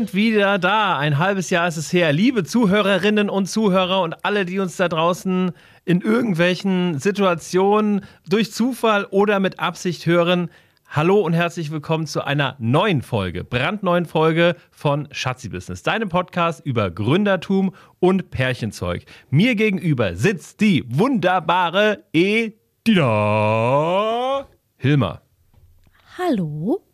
Sind wieder da. Ein halbes Jahr ist es her. Liebe Zuhörerinnen und Zuhörer und alle, die uns da draußen in irgendwelchen Situationen durch Zufall oder mit Absicht hören. Hallo und herzlich willkommen zu einer neuen Folge, brandneuen Folge von Schatzi Business, deinem Podcast über Gründertum und Pärchenzeug. Mir gegenüber sitzt die wunderbare Edina Hilmer. Hallo?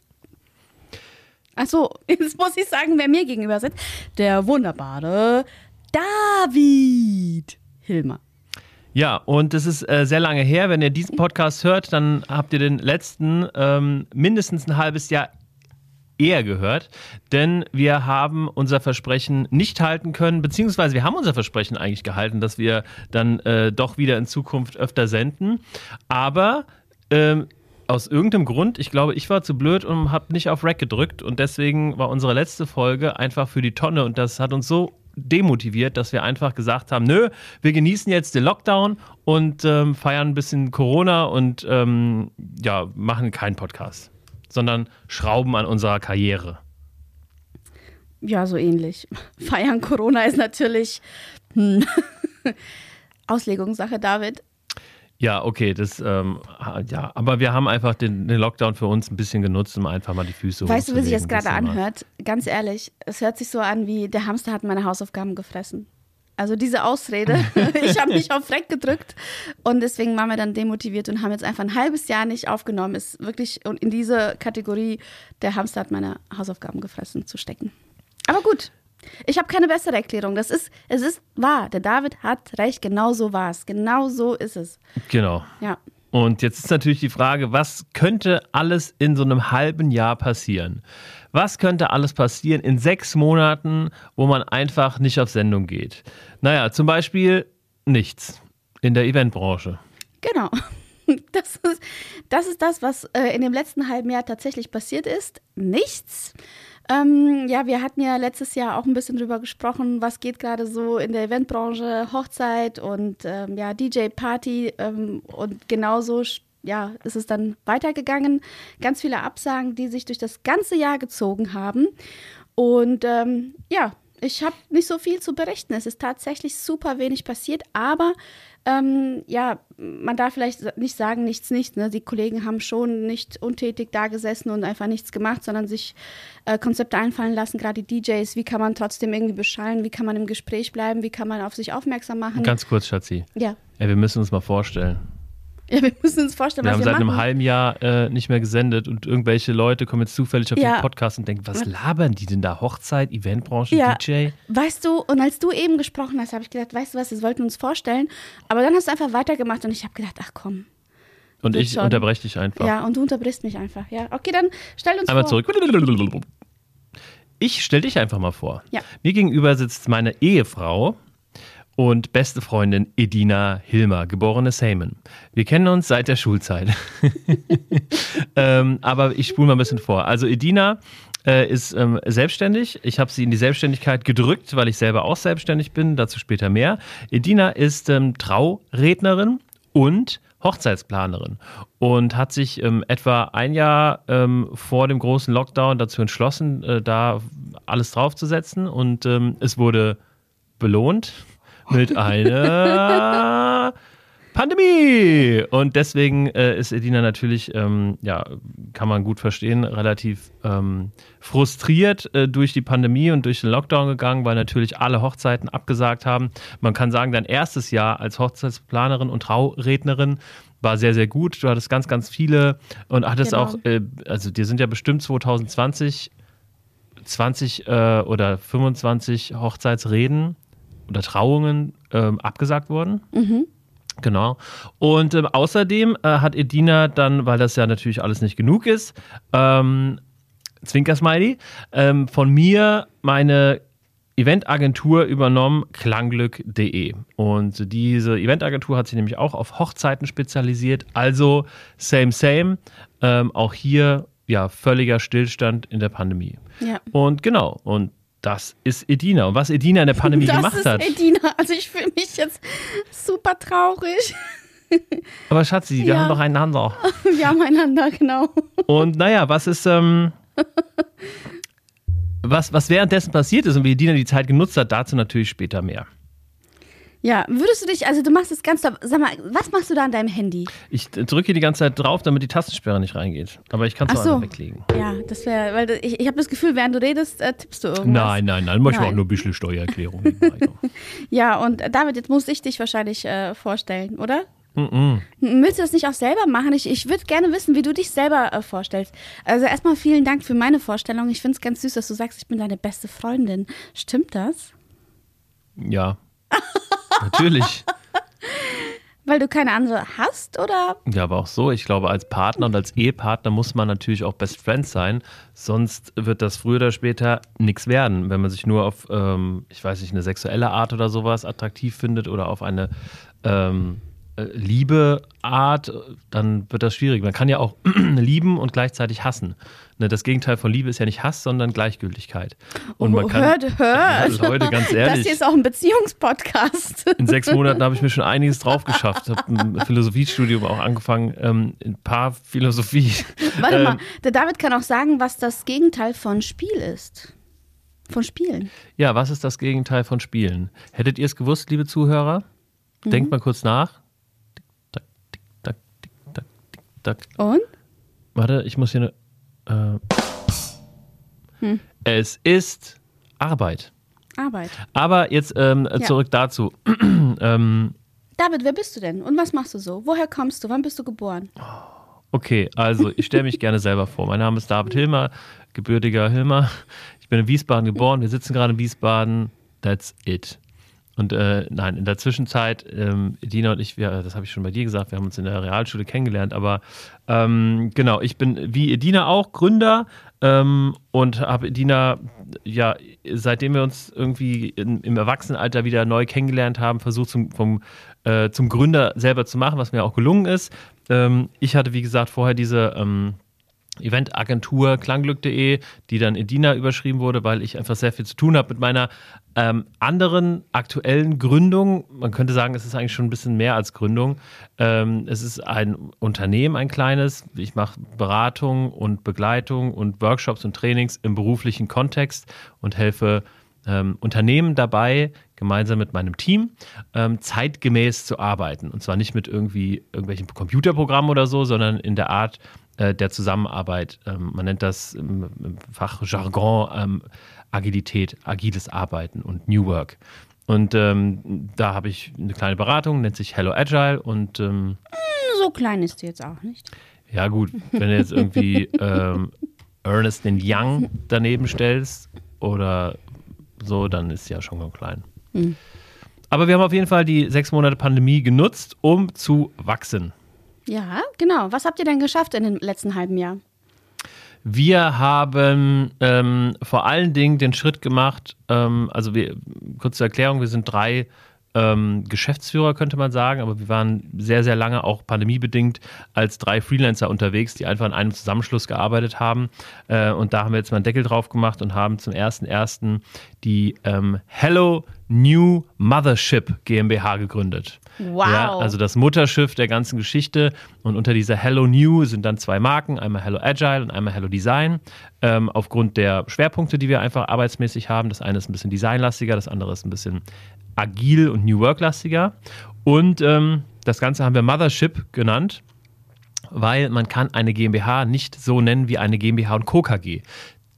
Achso, jetzt muss ich sagen, wer mir gegenüber sitzt. Der wunderbare David Hilmer. Ja, und es ist äh, sehr lange her. Wenn ihr diesen Podcast hört, dann habt ihr den letzten ähm, mindestens ein halbes Jahr eher gehört, denn wir haben unser Versprechen nicht halten können, beziehungsweise wir haben unser Versprechen eigentlich gehalten, dass wir dann äh, doch wieder in Zukunft öfter senden. Aber ähm, aus irgendeinem Grund, ich glaube, ich war zu blöd und habe nicht auf Rack gedrückt und deswegen war unsere letzte Folge einfach für die Tonne und das hat uns so demotiviert, dass wir einfach gesagt haben, nö, wir genießen jetzt den Lockdown und ähm, feiern ein bisschen Corona und ähm, ja, machen keinen Podcast, sondern schrauben an unserer Karriere. Ja, so ähnlich. Feiern Corona ist natürlich hm. Auslegungssache, David. Ja, okay, das, ähm, ja, aber wir haben einfach den, den, Lockdown für uns ein bisschen genutzt, um einfach mal die Füße Weißt du, wie sich das gerade anhört? Ganz ehrlich, es hört sich so an wie, der Hamster hat meine Hausaufgaben gefressen. Also diese Ausrede, ich habe mich auf Reck gedrückt und deswegen waren wir dann demotiviert und haben jetzt einfach ein halbes Jahr nicht aufgenommen. Ist wirklich in diese Kategorie, der Hamster hat meine Hausaufgaben gefressen, zu stecken. Aber gut, ich habe keine bessere Erklärung. Das ist, es ist wahr. Der David hat recht. Genau so war es. Genau so ist es. Genau. Ja. Und jetzt ist natürlich die Frage, was könnte alles in so einem halben Jahr passieren? Was könnte alles passieren in sechs Monaten, wo man einfach nicht auf Sendung geht? Naja, zum Beispiel nichts in der Eventbranche. Genau. Das ist, das ist das, was äh, in dem letzten halben Jahr tatsächlich passiert ist. Nichts. Ähm, ja, wir hatten ja letztes Jahr auch ein bisschen drüber gesprochen, was geht gerade so in der Eventbranche, Hochzeit und ähm, ja, DJ-Party ähm, und genauso ja, ist es dann weitergegangen. Ganz viele Absagen, die sich durch das ganze Jahr gezogen haben. Und ähm, ja, ich habe nicht so viel zu berichten. Es ist tatsächlich super wenig passiert, aber ähm, ja, man darf vielleicht nicht sagen, nichts, nichts. Ne? Die Kollegen haben schon nicht untätig da gesessen und einfach nichts gemacht, sondern sich äh, Konzepte einfallen lassen, gerade die DJs. Wie kann man trotzdem irgendwie beschallen? Wie kann man im Gespräch bleiben? Wie kann man auf sich aufmerksam machen? Ganz kurz, Schatzi. Ja. ja wir müssen uns mal vorstellen. Ja, wir müssen uns vorstellen, wir was haben wir seit machen. einem halben Jahr äh, nicht mehr gesendet und irgendwelche Leute kommen jetzt zufällig auf Ja. den Podcast und denken, was labern die denn da? Hochzeit, Eventbranche, Ja. DJ? Weißt du, und als du eben gesprochen hast, habe ich gedacht, weißt du was, wir wollten uns vorstellen. Aber dann hast du einfach weitergemacht und ich habe gedacht, ach komm. Und ich schon. unterbreche dich einfach. Ja, und du unterbrichst mich einfach. Ja, okay, dann stell uns Einmal vor. zurück. Ich stell dich einfach mal vor. Ja. Mir gegenüber sitzt meine Ehefrau und beste Freundin Edina Hilmer, geborene Seymour. Wir kennen uns seit der Schulzeit. ähm, aber ich spule mal ein bisschen vor. Also Edina äh, ist ähm, selbstständig. Ich habe sie in die Selbstständigkeit gedrückt, weil ich selber auch selbstständig bin. Dazu später mehr. Edina ist ähm, Traurednerin und Hochzeitsplanerin und hat sich ähm, etwa ein Jahr ähm, vor dem großen Lockdown dazu entschlossen, äh, da alles draufzusetzen und ähm, es wurde belohnt mit einer Pandemie. Und deswegen äh, ist Edina natürlich, ähm, ja, kann man gut verstehen, relativ ähm, frustriert äh, durch die Pandemie und durch den Lockdown gegangen, weil natürlich alle Hochzeiten abgesagt haben. Man kann sagen, dein erstes Jahr als Hochzeitsplanerin und Traurednerin war sehr, sehr gut. Du hattest ganz, ganz viele und hattest Genau. auch, äh, also dir sind ja bestimmt 2020 20 äh, oder 25 Hochzeitsreden oder Trauungen ähm, abgesagt worden. Genau. Und ähm, außerdem äh, hat Edina dann, weil das ja natürlich alles nicht genug ist, ähm, Zwinkersmiley, ähm, von mir meine Eventagentur übernommen, klangglück.de. Und diese Eventagentur hat sich nämlich auch auf Hochzeiten spezialisiert. Also same, same. Ähm, auch hier ja völliger Stillstand in der Pandemie. Ja. Und genau, und das ist Edina. Und was Edina in der Pandemie das gemacht ist hat. Edina. Also ich fühle mich jetzt super traurig. Aber Schatzi, wir Ja. haben doch einander. Wir haben einander, genau. Und naja, was ist, ähm, was, was währenddessen passiert ist und wie Dina die Zeit genutzt hat, dazu natürlich später mehr. Ja, würdest du dich, also du machst es ganz, sag mal, was machst du da an deinem Handy? Ich drücke die ganze Zeit drauf, damit die Tastensperre nicht reingeht. Aber ich kann es so. einfach weglegen. Ja, das wäre, weil ich, ich habe das Gefühl, während du redest, äh, tippst du irgendwas. Nein, nein, nein, manchmal Nein. auch nur ein bisschen Steuererklärung. Ja, und äh, David, jetzt muss ich dich wahrscheinlich äh, vorstellen, oder? Mhm. M- Willst du das nicht auch selber machen? Ich, ich würde gerne wissen, wie du dich selber äh, vorstellst. Also erstmal vielen Dank für meine Vorstellung. Ich finde es ganz süß, dass du sagst, ich bin deine beste Freundin. Stimmt das? ja. Natürlich. Weil du keine andere hast, oder? Ja, aber auch so. Ich glaube, als Partner und als Ehepartner muss man natürlich auch Best Friends sein. Sonst wird das früher oder später nichts werden. Wenn man sich nur auf, ähm, ich weiß nicht, eine sexuelle Art oder sowas attraktiv findet oder auf eine ähm, äh, Liebeart, dann wird das schwierig. Man kann ja auch lieben und gleichzeitig hassen. Ne, das Gegenteil von Liebe ist ja nicht Hass, sondern Gleichgültigkeit. Und man oh, kann, hört, hört. Ja, Leute, ganz Das ehrlich. hier ist auch ein Beziehungspodcast. In sechs Monaten habe ich mir schon einiges drauf geschafft. Habe ein Philosophiestudium auch angefangen, ähm, ein paar Philosophie. Warte Ähm, mal, der David kann auch sagen, was das Gegenteil von Spiel ist. Von Spielen. Ja, was ist das Gegenteil von Spielen? Hättet ihr es gewusst, liebe Zuhörer? Mhm. Denkt mal kurz nach. Tack. Und? Warte, ich muss hier eine. Äh, Hm. Es ist Arbeit. Arbeit. Aber jetzt ähm, Ja. zurück dazu. ähm, David, wer bist du denn? Und was machst du so? Woher kommst du? Wann bist du geboren? Okay, also ich stelle mich gerne selber vor. Mein Name ist David Hilmer, gebürtiger Hilmer. Ich bin in Wiesbaden geboren. Wir sitzen gerade in Wiesbaden. That's it. Und äh, nein, in der Zwischenzeit, ähm, Dina und ich, wir, das habe ich schon bei dir gesagt, wir haben uns in der Realschule kennengelernt, aber ähm, genau, ich bin wie Edina auch Gründer ähm, und habe Edina, ja, seitdem wir uns irgendwie in, im Erwachsenenalter wieder neu kennengelernt haben, versucht zum, vom, äh, zum Gründer selber zu machen, was mir auch gelungen ist. Ähm, ich hatte, wie gesagt, vorher diese ähm, Eventagentur klangglück.de, die dann Edina überschrieben wurde, weil ich einfach sehr viel zu tun habe mit meiner ähm, anderen aktuellen Gründung. Man könnte sagen, es ist eigentlich schon ein bisschen mehr als Gründung. Ähm, es ist ein Unternehmen, ein kleines. Ich mache Beratung und Begleitung und Workshops und Trainings im beruflichen Kontext und helfe ähm, Unternehmen dabei, gemeinsam mit meinem Team, ähm, zeitgemäß zu arbeiten. Und zwar nicht mit irgendwie irgendwelchen Computerprogrammen oder so, sondern in der Art der Zusammenarbeit. Ähm, man nennt das im, Fachjargon ähm, Agilität, agiles Arbeiten und New Work. Und ähm, da habe ich eine kleine Beratung, nennt sich Hello Agile und ähm, So klein ist du jetzt auch nicht. ja, gut, wenn du jetzt irgendwie ähm, Ernest den Young daneben stellst oder so, dann ist ja schon ganz klein. Aber wir haben auf jeden Fall die sechs Monate Pandemie genutzt, um zu wachsen. Ja, genau. Was habt ihr denn geschafft in dem letzten halben Jahr? Wir haben ähm, vor allen Dingen den Schritt gemacht, ähm, also wir, kurz zur Erklärung, wir sind drei ähm, Geschäftsführer, könnte man sagen, aber wir waren sehr, sehr lange auch pandemiebedingt als drei Freelancer unterwegs, die einfach in einem Zusammenschluss gearbeitet haben. Äh, und da haben wir jetzt mal einen Deckel drauf gemacht und haben zum 1.1. die ähm, Hello New Mothership GmbH gegründet. Wow. Ja, also das Mutterschiff der ganzen Geschichte. Und unter dieser Hello New sind dann zwei Marken, einmal Hello Agile und einmal Hello Design. Ähm, aufgrund der Schwerpunkte, die wir einfach arbeitsmäßig haben. Das eine ist ein bisschen designlastiger, das andere ist ein bisschen agil und New Work-lastiger. Und ähm, das Ganze haben wir Mothership genannt, weil man kann eine GmbH nicht so nennen wie eine GmbH und Co. KG.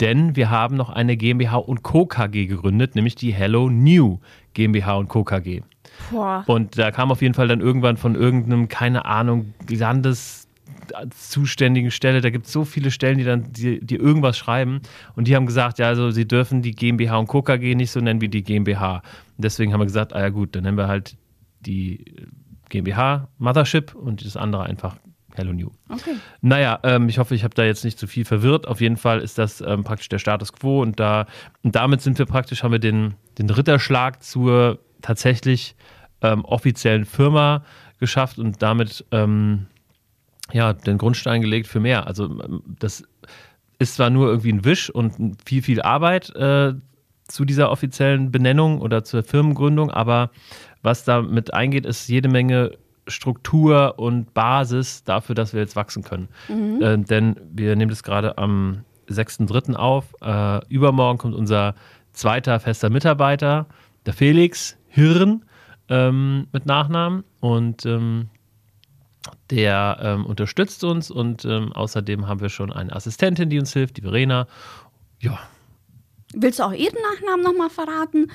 Denn wir haben noch eine GmbH und Co. KG gegründet, nämlich die Hello New GmbH und Co. KG. Boah. Und da kam auf jeden Fall dann irgendwann von irgendeinem, keine Ahnung, Landeszuständigen Stelle, da gibt es so viele Stellen, die dann die, die irgendwas schreiben und die haben gesagt, ja, also sie dürfen die GmbH und Co. KG nicht so nennen wie die GmbH. Und deswegen haben wir gesagt, ah ja gut, dann nennen wir halt die GmbH Mothership und das andere einfach Hello New. Okay. Naja, ähm, ich hoffe, ich habe da jetzt nicht zu viel verwirrt. Auf jeden Fall ist das ähm, praktisch der Status quo und da und damit sind wir praktisch, haben wir den, den Ritterschlag zur tatsächlich ähm, offiziellen Firma geschafft und damit ähm, ja, den Grundstein gelegt für mehr. Also ähm, das ist zwar nur irgendwie ein Wisch und viel, viel Arbeit äh, zu dieser offiziellen Benennung oder zur Firmengründung, aber was damit eingeht, ist jede Menge Struktur und Basis dafür, dass wir jetzt wachsen können. Äh, denn wir nehmen das gerade am 6.3. auf. Äh, übermorgen kommt unser zweiter fester Mitarbeiter, der Felix Hirn ähm, mit Nachnamen. Und ähm, der ähm, unterstützt uns und ähm, außerdem haben wir schon eine Assistentin, die uns hilft, die Verena. Ja. Willst du auch ihren Nachnamen nochmal verraten?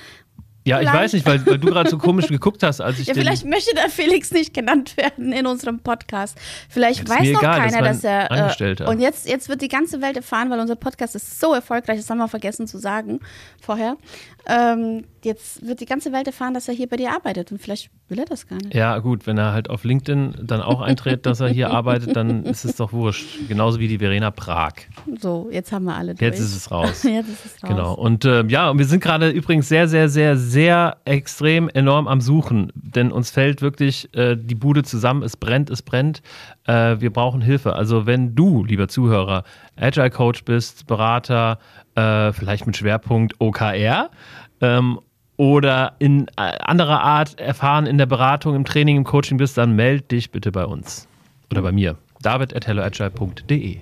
Ja, ich weiß nicht, weil, weil du gerade so komisch geguckt hast, als ich Ja, vielleicht möchte der Felix nicht genannt werden in unserem Podcast. Vielleicht weiß noch egal, keiner, dass er. Angestellter. und jetzt, jetzt wird die ganze Welt erfahren, weil unser Podcast ist so erfolgreich, das haben wir vergessen zu sagen vorher. Ähm, jetzt wird die ganze Welt erfahren, dass er hier bei dir arbeitet und vielleicht will er das gar nicht. Ja, gut, wenn er halt auf LinkedIn dann auch eintritt, dass er hier arbeitet, dann ist es doch wurscht. Genauso wie die Verena Prag. So, jetzt haben wir alle durch. Jetzt ist es raus. jetzt ist es raus. Genau. Und äh, ja, und wir sind gerade übrigens sehr, sehr, sehr, sehr extrem enorm am Suchen. Denn uns fällt wirklich äh, die Bude zusammen. Es brennt, es brennt. Äh, wir brauchen Hilfe. Also, wenn du, lieber Zuhörer, Agile Coach bist, Berater, äh, vielleicht mit Schwerpunkt OKR, ähm, oder in äh, anderer Art erfahren in der Beratung, im Training, im Coaching bist, dann meld dich bitte bei uns. Oder bei mir. David at helloagile.de.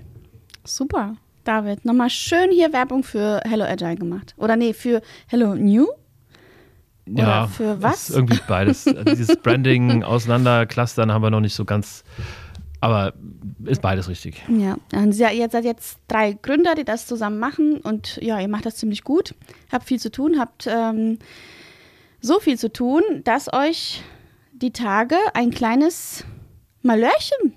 Super. David, nochmal schön hier Werbung für Hello Agile gemacht. Oder nee, für Hello New? Oder Ja, für was? Ist irgendwie beides. Dieses Branding auseinanderclustern haben wir noch nicht so ganz. Aber ist beides richtig. Ja, und ihr seid jetzt drei Gründer, die das zusammen machen und ja, ihr macht das ziemlich gut. Habt viel zu tun, habt ähm, so viel zu tun, dass euch die Tage ein kleines Malörchen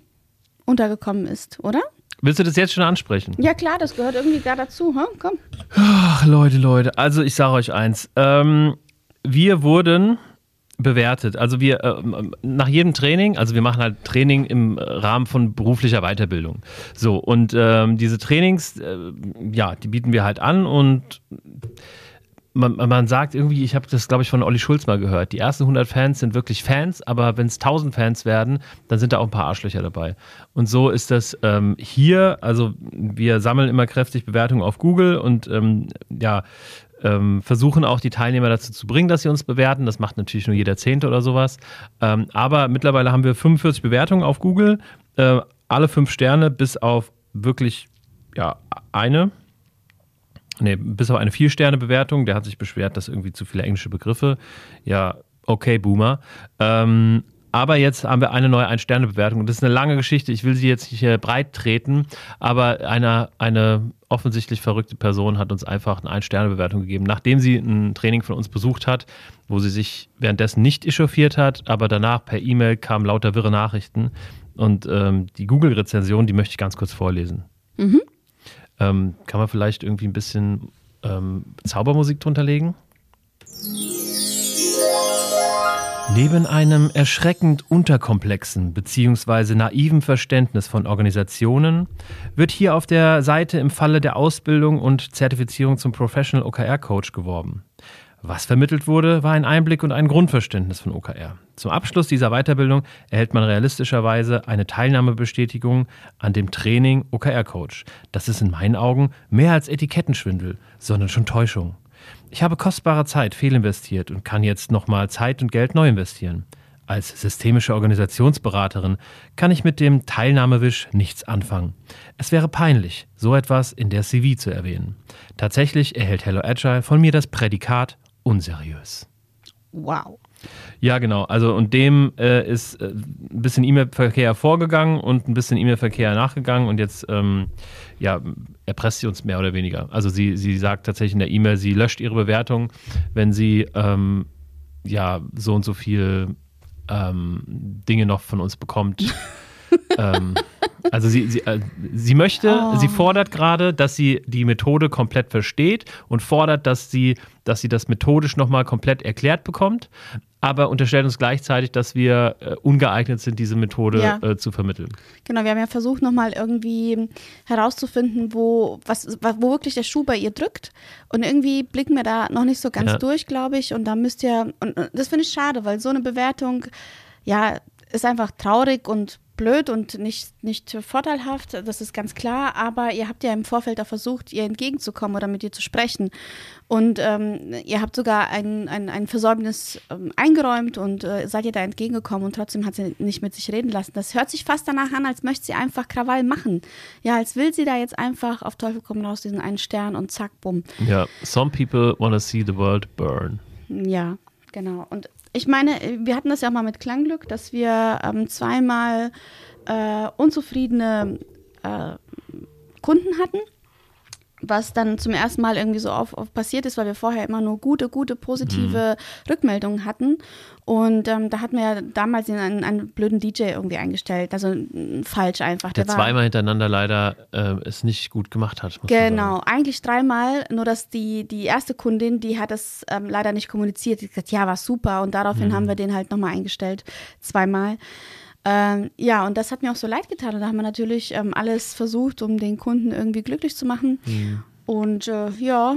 untergekommen ist, oder? Willst du das jetzt schon ansprechen? Ja klar, das gehört irgendwie da dazu, hm? komm. Ach, Leute, Leute. Also, ich sage euch eins. Ähm, wir wurden bewertet. Also wir ähm, nach jedem Training, also wir machen halt Training im Rahmen von beruflicher Weiterbildung. So und ähm, diese Trainings, äh, ja, die bieten wir halt an und man, man sagt irgendwie, ich habe das glaube ich von Olli Schulz mal gehört, die ersten 100 Fans sind wirklich Fans, aber wenn es 1000 Fans werden, dann sind da auch ein paar Arschlöcher dabei. Und so ist das ähm, hier, also wir sammeln immer kräftig Bewertungen auf Google und ähm, ja, ähm, versuchen auch die Teilnehmer dazu zu bringen, dass sie uns bewerten. Das macht natürlich nur jeder Zehnte oder sowas. Ähm, aber mittlerweile haben wir 45 Bewertungen auf Google, äh, alle fünf Sterne, bis auf wirklich ja, eine. Nee, bis auf eine Vier-Sterne-Bewertung. Der hat sich beschwert, dass irgendwie zu viele englische Begriffe. Ja, okay, Boomer. Ähm, aber jetzt haben wir eine neue Ein-Sterne-Bewertung. Und das ist eine lange Geschichte. Ich will sie jetzt nicht hier breit treten. Aber eine, eine offensichtlich verrückte Person hat uns einfach eine Ein-Sterne-Bewertung gegeben, nachdem sie ein Training von uns besucht hat, wo sie sich währenddessen nicht echauffiert hat, aber danach per E-Mail kamen lauter wirre Nachrichten. Und ähm, die Google-Rezension, die möchte ich ganz kurz vorlesen. Mhm. Ähm, kann man vielleicht irgendwie ein bisschen ähm, Zaubermusik drunter legen? Neben einem erschreckend unterkomplexen bzw. naiven Verständnis von Organisationen wird hier auf der Seite im Falle der Ausbildung und Zertifizierung zum Professional OKR Coach geworben. Was vermittelt wurde, war ein Einblick und ein Grundverständnis von OKR. Zum Abschluss dieser Weiterbildung erhält man realistischerweise eine Teilnahmebestätigung an dem Training OKR Coach. Das ist in meinen Augen mehr als Etikettenschwindel, sondern schon Täuschung. Ich habe kostbare Zeit fehlinvestiert und kann jetzt nochmal Zeit und Geld neu investieren. Als systemische Organisationsberaterin kann ich mit dem Teilnahmewisch nichts anfangen. Es wäre peinlich, so etwas in der CV zu erwähnen. Tatsächlich erhält Hello Agile von mir das Prädikat unseriös. Wow. Ja, genau. Also und dem äh, ist äh, ein bisschen E-Mail-Verkehr vorgegangen und ein bisschen E-Mail-Verkehr nachgegangen und jetzt ähm, ja, erpresst sie uns mehr oder weniger. Also sie, sie sagt tatsächlich in der E-Mail, sie löscht ihre Bewertung, wenn sie ähm, ja so und so viel ähm, Dinge noch von uns bekommt. ähm, also sie, sie, äh, sie möchte, Oh. sie fordert gerade, dass sie die Methode komplett versteht und fordert, dass sie, dass sie das methodisch nochmal komplett erklärt bekommt, aber unterstellt uns gleichzeitig, dass wir äh, ungeeignet sind, diese Methode Ja. äh, zu vermitteln. Genau, wir haben ja versucht, nochmal irgendwie herauszufinden, wo, was, wo wirklich der Schuh bei ihr drückt. Und irgendwie blicken wir da noch nicht so ganz Ja. durch, glaube ich. Und da müsst ihr, und das finde ich schade, weil so eine Bewertung, ja, ist einfach traurig und blöd und nicht, nicht vorteilhaft, das ist ganz klar, aber ihr habt ja im Vorfeld auch versucht, ihr entgegenzukommen oder mit ihr zu sprechen. Und ähm, ihr habt sogar ein, ein, ein Versäumnis ähm, eingeräumt und äh, seid ihr da entgegengekommen und trotzdem hat sie nicht mit sich reden lassen. Das hört sich fast danach an, als möchte sie einfach Krawall machen. Ja, als will sie da jetzt einfach auf Teufel kommen raus, diesen einen Stern und zack, bumm. Ja, some people want to see the world burn. Ja, genau. Und ich meine, wir hatten das ja auch mal mit Klangglück, dass wir ähm, zweimal äh, unzufriedene äh, Kunden hatten was dann zum ersten Mal irgendwie so auf, auf passiert ist, weil wir vorher immer nur gute, gute, positive mhm. Rückmeldungen hatten. Und ähm, da hatten wir ja damals einen, einen blöden DJ irgendwie eingestellt, also falsch einfach. Der, Der zweimal hintereinander leider äh, es nicht gut gemacht hat. genau, eigentlich dreimal, nur dass die, die erste Kundin, die hat es ähm, leider nicht kommuniziert. Die hat gesagt, ja, war super und daraufhin mhm. haben wir den halt nochmal eingestellt, zweimal. Ähm, ja, und das hat mir auch so leid getan. Und da haben wir natürlich ähm, alles versucht, um den Kunden irgendwie glücklich zu machen. Mhm. Und äh, ja,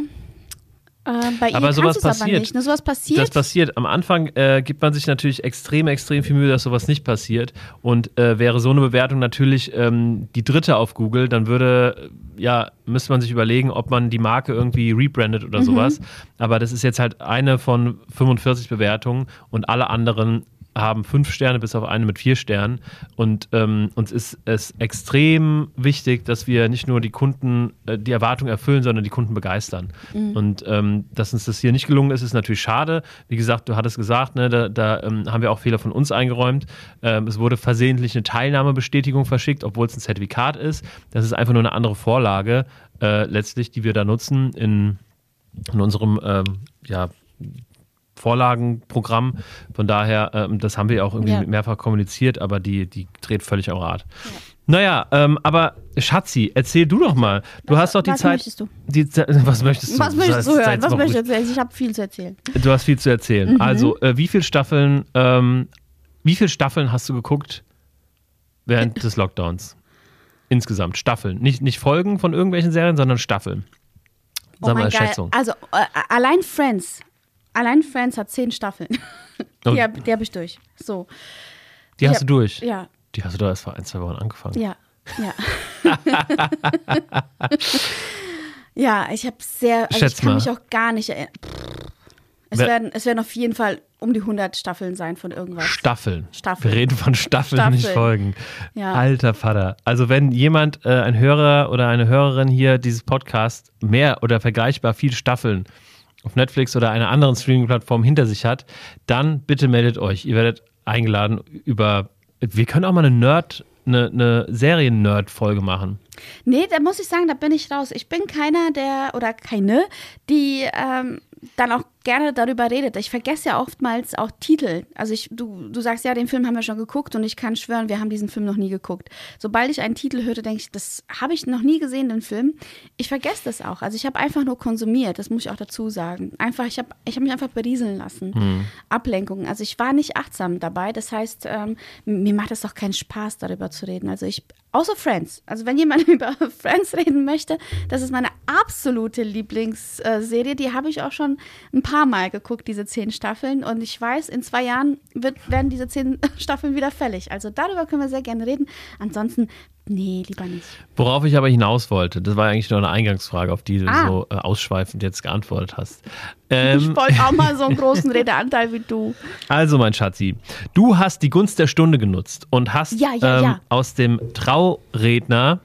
äh, bei aber sowas passiert. Aber nicht. Ne, sowas passiert. Das passiert. Am Anfang äh, gibt man sich natürlich extrem, extrem viel Mühe, dass sowas nicht passiert. Und äh, wäre so eine Bewertung natürlich ähm, die dritte auf Google, dann würde, ja, müsste man sich überlegen, ob man die Marke irgendwie rebrandet oder mhm. sowas. Aber das ist jetzt halt eine von 45 Bewertungen und alle anderen haben fünf Sterne bis auf eine mit vier Sternen. Und ähm, uns ist es extrem wichtig, dass wir nicht nur die Kunden, äh, die Erwartungen erfüllen, sondern die Kunden begeistern. Mhm. Und ähm, dass uns das hier nicht gelungen ist, ist natürlich schade. Wie gesagt, du hattest gesagt, ne, da, da ähm, haben wir auch Fehler von uns eingeräumt. Ähm, es wurde versehentlich eine Teilnahmebestätigung verschickt, obwohl es ein Zertifikat ist. Das ist einfach nur eine andere Vorlage, äh, letztlich, die wir da nutzen in, in unserem ähm, ja, Vorlagenprogramm. Von daher, ähm, das haben wir auch irgendwie ja. mehrfach kommuniziert, aber die, die dreht völlig am Rad. Ja. Naja, ähm, aber Schatzi, erzähl du doch mal. Du was, hast doch die was Zeit. Möchtest du? Die, was möchtest du? Was möchtest du hören? Was möchtest du erzählen? Ich habe viel zu erzählen. Du hast viel zu erzählen. Mhm. Also, äh, wie viele Staffeln, ähm, wie viele Staffeln hast du geguckt während des Lockdowns? Insgesamt, Staffeln. Nicht, nicht Folgen von irgendwelchen Serien, sondern Staffeln. Sag oh mal, Schätzung. Also, äh, allein Friends Allein Friends hat zehn Staffeln. die, oh. hab, die habe ich durch. So. Die ich hast hab, du durch? Ja. Die hast du doch erst vor ein, zwei Wochen angefangen. Ja, ja. ja, ich habe sehr, also Schätz ich kann mal. mich auch gar nicht erinnern. Es werden, es werden auf jeden Fall um die 100 Staffeln sein von irgendwas. Staffeln. Staffeln. Wir reden von Staffeln, Staffeln. nicht Folgen. Ja. Alter Vater. Also wenn jemand, äh, ein Hörer oder eine Hörerin hier dieses Podcast mehr oder vergleichbar viel Staffeln auf Netflix oder einer anderen Streaming-Plattform hinter sich hat, dann bitte meldet euch. Ihr werdet eingeladen über. Wir können auch mal eine Nerd, eine, eine Serien-Nerd-Folge machen. Nee, da muss ich sagen, da bin ich raus. Ich bin keiner der oder keine, die ähm, dann auch gerne darüber redet. Ich vergesse ja oftmals auch Titel. Also ich, du, du sagst ja, den Film haben wir schon geguckt und ich kann schwören, wir haben diesen Film noch nie geguckt. Sobald ich einen Titel höre, denke ich, das habe ich noch nie gesehen, den Film. Ich vergesse das auch. Also ich habe einfach nur konsumiert, das muss ich auch dazu sagen. Einfach, ich habe ich hab mich einfach berieseln lassen. Mhm. Ablenkungen. Also ich war nicht achtsam dabei. Das heißt, ähm, mir macht es auch keinen Spaß, darüber zu reden. Also ich, außer Friends. Also wenn jemand über Friends reden möchte, das ist meine absolute Lieblingsserie. Die habe ich auch schon ein paar Mal geguckt, diese zehn Staffeln. Und ich weiß, in zwei Jahren wird, werden diese zehn Staffeln wieder fällig. Also darüber können wir sehr gerne reden. Ansonsten, nee, lieber nicht. Worauf ich aber hinaus wollte, das war eigentlich nur eine Eingangsfrage, auf die du ah. so äh, ausschweifend jetzt geantwortet hast. Ähm, ich wollte auch mal so einen großen Redeanteil wie du. Also, mein Schatzi, du hast die Gunst der Stunde genutzt und hast ja, ja, ähm, ja. aus dem Trauredner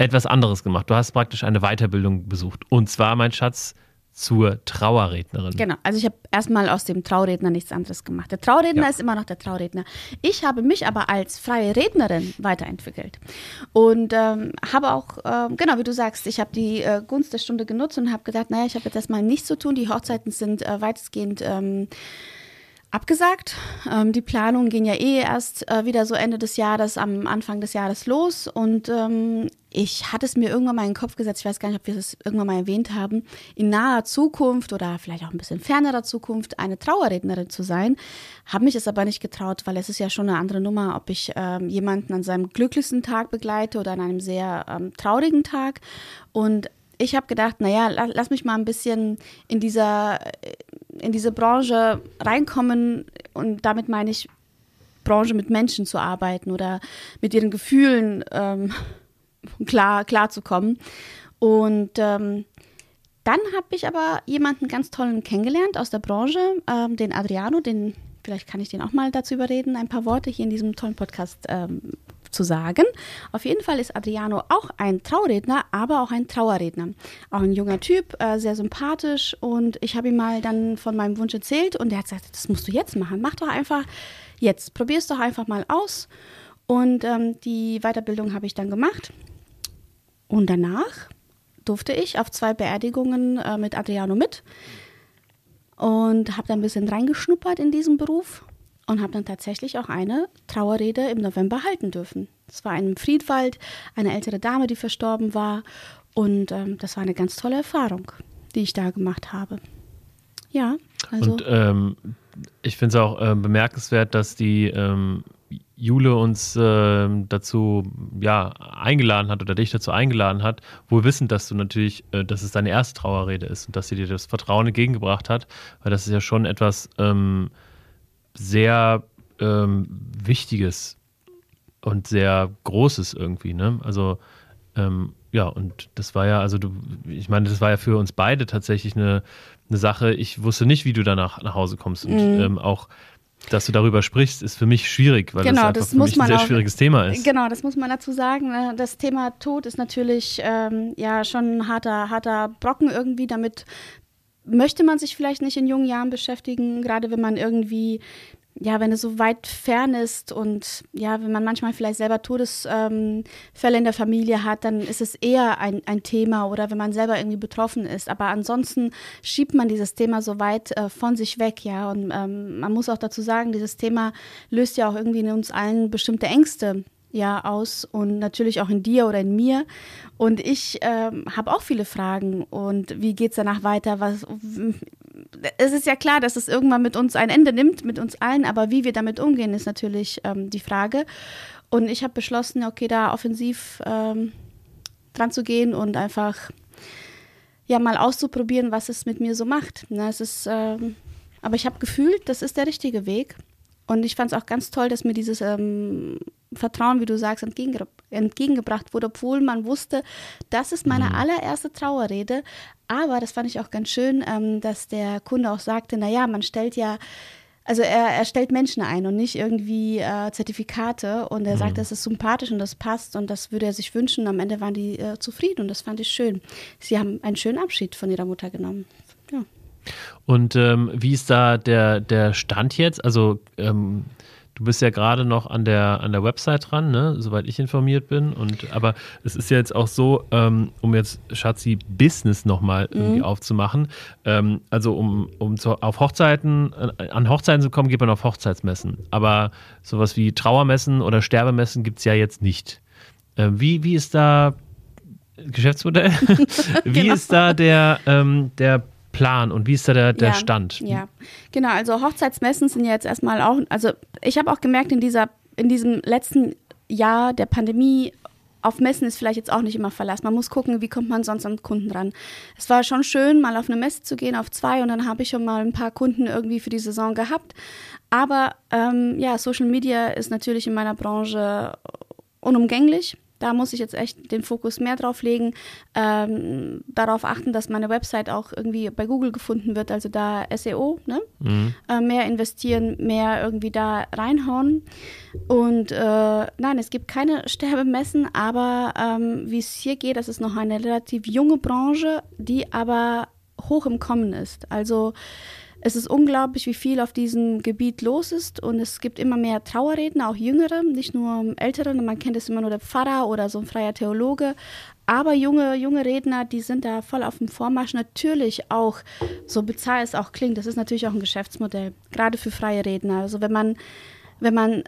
etwas anderes gemacht. Du hast praktisch eine Weiterbildung besucht. Und zwar, mein Schatz, zur Trauerrednerin. Genau, also ich habe erstmal aus dem Trauredner nichts anderes gemacht. Der Trauredner ja. ist immer noch der Trauredner. Ich habe mich aber als freie Rednerin weiterentwickelt und ähm, habe auch, äh, genau wie du sagst, ich habe die äh, Gunst der Stunde genutzt und habe gedacht, naja, ich habe jetzt erstmal nichts zu tun. Die Hochzeiten sind äh, weitestgehend ähm, abgesagt. Ähm, die Planungen gehen ja eh erst äh, wieder so Ende des Jahres, am Anfang des Jahres los. Und ähm, ich hatte es mir irgendwann mal in den Kopf gesetzt, ich weiß gar nicht, ob wir es irgendwann mal erwähnt haben, in naher Zukunft oder vielleicht auch ein bisschen fernerer Zukunft eine Trauerrednerin zu sein. Habe mich es aber nicht getraut, weil es ist ja schon eine andere Nummer, ob ich ähm, jemanden an seinem glücklichsten Tag begleite oder an einem sehr ähm, traurigen Tag. Und ich habe gedacht, naja, lass mich mal ein bisschen in dieser, in diese Branche reinkommen und damit meine ich Branche mit Menschen zu arbeiten oder mit ihren Gefühlen ähm, klar, klar zu kommen. Und ähm, dann habe ich aber jemanden ganz tollen kennengelernt aus der Branche, ähm, den Adriano, den vielleicht kann ich den auch mal dazu überreden, ein paar Worte hier in diesem tollen Podcast ähm, zu sagen. Auf jeden Fall ist Adriano auch ein Trauredner, aber auch ein Trauerredner. Auch ein junger Typ, äh, sehr sympathisch und ich habe ihm mal dann von meinem Wunsch erzählt und er hat gesagt, das musst du jetzt machen. Mach doch einfach jetzt, probier es doch einfach mal aus. Und ähm, die Weiterbildung habe ich dann gemacht. Und danach durfte ich auf zwei Beerdigungen äh, mit Adriano mit und habe dann ein bisschen reingeschnuppert in diesen Beruf und habe dann tatsächlich auch eine Trauerrede im November halten dürfen. Es war in Friedwald eine ältere Dame, die verstorben war und ähm, das war eine ganz tolle Erfahrung, die ich da gemacht habe. Ja, also. Und ähm, ich finde es auch äh, bemerkenswert, dass die ähm, Jule uns äh, dazu ja, eingeladen hat oder dich dazu eingeladen hat, wohl wissend, dass du natürlich, äh, dass es deine erste Trauerrede ist und dass sie dir das Vertrauen entgegengebracht hat, weil das ist ja schon etwas ähm, sehr ähm, Wichtiges und sehr Großes irgendwie, ne? Also ähm, ja, und das war ja, also du, ich meine, das war ja für uns beide tatsächlich eine, eine Sache. Ich wusste nicht, wie du danach nach Hause kommst und mhm. ähm, auch dass du darüber sprichst, ist für mich schwierig, weil genau, das, das für mich ein sehr auch, schwieriges Thema ist. Genau, das muss man dazu sagen. Ne? Das Thema Tod ist natürlich ähm, ja schon ein harter, harter Brocken irgendwie. Damit möchte man sich vielleicht nicht in jungen Jahren beschäftigen, gerade wenn man irgendwie ja, wenn es so weit fern ist und ja, wenn man manchmal vielleicht selber Todesfälle ähm, in der Familie hat, dann ist es eher ein, ein Thema oder wenn man selber irgendwie betroffen ist. Aber ansonsten schiebt man dieses Thema so weit äh, von sich weg, ja. Und ähm, man muss auch dazu sagen, dieses Thema löst ja auch irgendwie in uns allen bestimmte Ängste ja aus und natürlich auch in dir oder in mir. Und ich ähm, habe auch viele Fragen. Und wie geht es danach weiter? Was, es ist ja klar, dass es irgendwann mit uns ein Ende nimmt, mit uns allen, aber wie wir damit umgehen, ist natürlich ähm, die Frage. Und ich habe beschlossen, okay, da offensiv ähm, dran zu gehen und einfach ja mal auszuprobieren, was es mit mir so macht. Na, es ist, ähm, aber ich habe gefühlt, das ist der richtige Weg. Und ich fand es auch ganz toll, dass mir dieses ähm, Vertrauen, wie du sagst, entgegenge entgegengebracht wurde, obwohl man wusste, das ist meine mhm. allererste Trauerrede. Aber das fand ich auch ganz schön, ähm, dass der Kunde auch sagte, naja, man stellt ja also er, er, stellt Menschen ein und nicht irgendwie äh, Zertifikate und er mhm. sagt, das ist sympathisch und das passt und das würde er sich wünschen. Am Ende waren die äh, zufrieden und das fand ich schön. Sie haben einen schönen Abschied von ihrer Mutter genommen. Ja. Und ähm, wie ist da der, der Stand jetzt? Also ähm, Du bist ja gerade noch an der, an der Website dran, ne? soweit ich informiert bin. Und, aber es ist ja jetzt auch so, ähm, um jetzt Schatzi Business nochmal mhm. irgendwie aufzumachen. Ähm, also um, um zu, auf Hochzeiten, äh, an Hochzeiten zu kommen, geht man auf Hochzeitsmessen. Aber sowas wie Trauermessen oder Sterbemessen gibt es ja jetzt nicht. Äh, wie, wie ist da Geschäftsmodell? wie genau. ist da der, ähm, der Plan und wie ist da der, der ja, Stand? Ja, genau. Also Hochzeitsmessen sind ja jetzt erstmal auch, also ich habe auch gemerkt, in, dieser, in diesem letzten Jahr der Pandemie, auf Messen ist vielleicht jetzt auch nicht immer Verlass. Man muss gucken, wie kommt man sonst an Kunden ran. Es war schon schön, mal auf eine Messe zu gehen, auf zwei, und dann habe ich schon mal ein paar Kunden irgendwie für die Saison gehabt. Aber ähm, ja, Social Media ist natürlich in meiner Branche unumgänglich. Da muss ich jetzt echt den Fokus mehr drauf legen, ähm, darauf achten, dass meine Website auch irgendwie bei Google gefunden wird, also da SEO, ne? Mhm. Äh, mehr investieren, mehr irgendwie da reinhauen. Und äh, nein, es gibt keine Sterbemessen, aber ähm, wie es hier geht, das ist noch eine relativ junge Branche, die aber hoch im Kommen ist. Also es ist unglaublich, wie viel auf diesem Gebiet los ist und es gibt immer mehr Trauerredner, auch jüngere, nicht nur ältere. Man kennt es immer nur der Pfarrer oder so ein freier Theologe, aber junge, junge Redner, die sind da voll auf dem Vormarsch. Natürlich auch, so bizarr es auch klingt, das ist natürlich auch ein Geschäftsmodell, gerade für freie Redner. Also wenn man, wenn man